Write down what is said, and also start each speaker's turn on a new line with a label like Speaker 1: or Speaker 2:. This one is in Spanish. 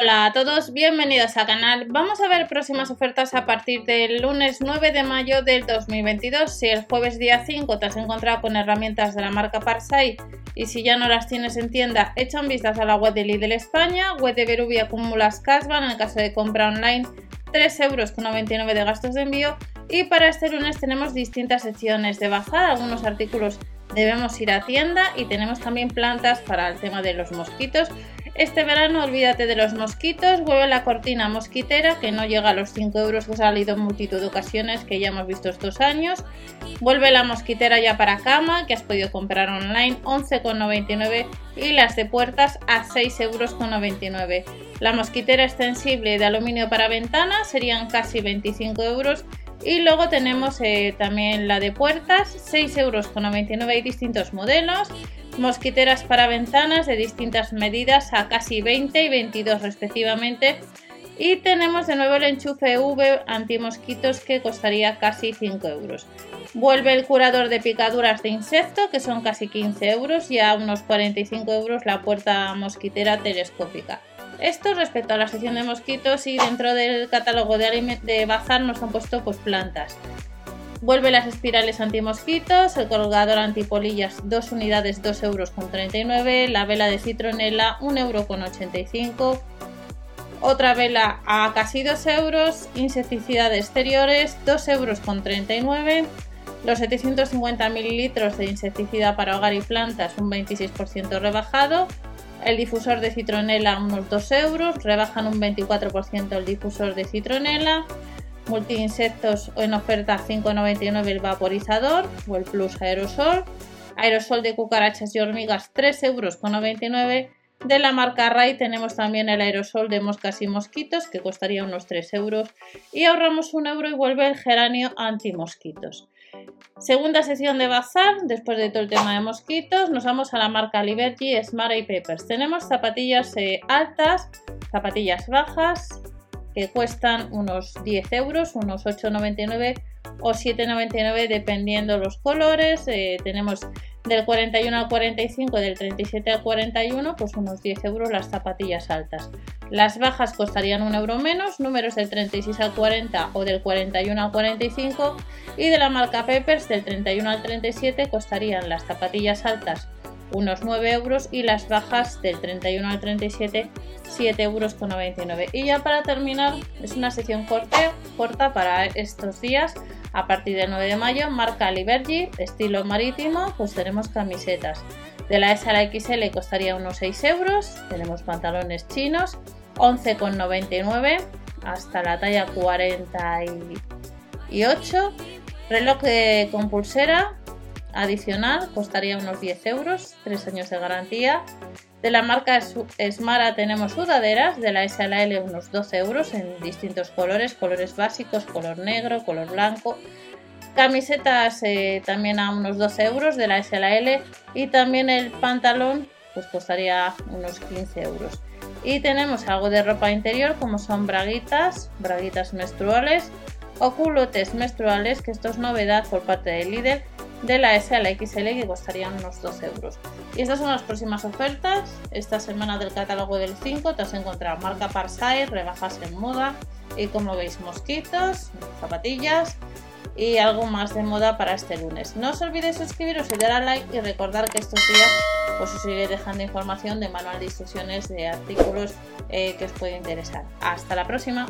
Speaker 1: Hola a todos, bienvenidos al canal. Vamos a ver próximas ofertas a partir del lunes 9 de mayo del 2022. Si el jueves día 5 te has encontrado con herramientas de la marca Parsai y si ya no las tienes en tienda, echa un a la web de Lidl España, web de Berubi acumulas cashback en el caso de compra online 3,99 euros de gastos de envío y para este lunes tenemos distintas secciones de bazar, algunos artículos debemos ir a tienda y tenemos también plantas para el tema de los mosquitos este verano olvídate de los mosquitos, vuelve la cortina mosquitera que no llega a los 5 euros que ha salido en multitud de ocasiones que ya hemos visto estos años. Vuelve la mosquitera ya para cama que has podido comprar online 11,99 y las de puertas a 6,99 euros. La mosquitera extensible de aluminio para ventanas serían casi 25 euros y luego tenemos eh, también la de puertas, 6,99 euros y distintos modelos mosquiteras para ventanas de distintas medidas a casi 20 y 22 respectivamente. Y tenemos de nuevo el enchufe V antimosquitos que costaría casi 5 euros. Vuelve el curador de picaduras de insecto que son casi 15 euros y a unos 45 euros la puerta mosquitera telescópica. Esto respecto a la sección de mosquitos y dentro del catálogo de, de bazar nos han puesto pues plantas. Vuelve las espirales antimosquitos, el colgador antipolillas 2 unidades 2,39 euros, la vela de citronela 1,85 euros, otra vela a casi 2 euros, insecticida de exteriores 2,39 euros, los 750 mililitros de insecticida para hogar y plantas un 26% rebajado, el difusor de citronela unos 2 euros, rebajan un 24% el difusor de citronela, multi-insectos en oferta 5,99 el vaporizador o el plus aerosol, aerosol de cucarachas y hormigas 3,99 euros. De la marca Ray tenemos también el aerosol de moscas y mosquitos que costaría unos 3 euros y ahorramos un euro y vuelve el geranio anti-mosquitos. Segunda sesión de bazar, después de todo el tema de mosquitos, nos vamos a la marca Liberty Smart y Papers. Tenemos zapatillas eh, altas, zapatillas bajas, que cuestan unos 10 euros, unos 8,99 o 7,99 dependiendo los colores. Eh, tenemos del 41 al 45, del 37 al 41, pues unos 10 euros las zapatillas altas. Las bajas costarían un euro menos, números del 36 al 40 o del 41 al 45 y de la marca Peppers del 31 al 37 costarían las zapatillas altas unos 9 euros y las bajas del 31 al 37 7 euros con 99 y ya para terminar es una sección corte, corta para estos días a partir del 9 de mayo marca Liberty estilo marítimo pues tenemos camisetas de la S a la XL costaría unos 6 euros tenemos pantalones chinos 11,99 hasta la talla 48 reloj con pulsera adicional costaría unos 10 euros, 3 años de garantía. De la marca Smara tenemos sudaderas, de la S a la L unos 12 euros en distintos colores, colores básicos, color negro, color blanco. Camisetas eh, también a unos 12 euros de la S L y también el pantalón pues costaría unos 15 euros. Y tenemos algo de ropa interior como son braguitas, braguitas menstruales o culotes menstruales, que esto es novedad por parte de líder de la S a la XL que costarían unos 12 euros. Y estas son las próximas ofertas. Esta semana del catálogo del 5 te has encontrado marca Parsai, rebajas en moda y como veis mosquitos, zapatillas y algo más de moda para este lunes. No os olvidéis suscribiros y dar a like y recordar que estos días pues os iré dejando información de manual de instrucciones de artículos eh, que os puede interesar. Hasta la próxima.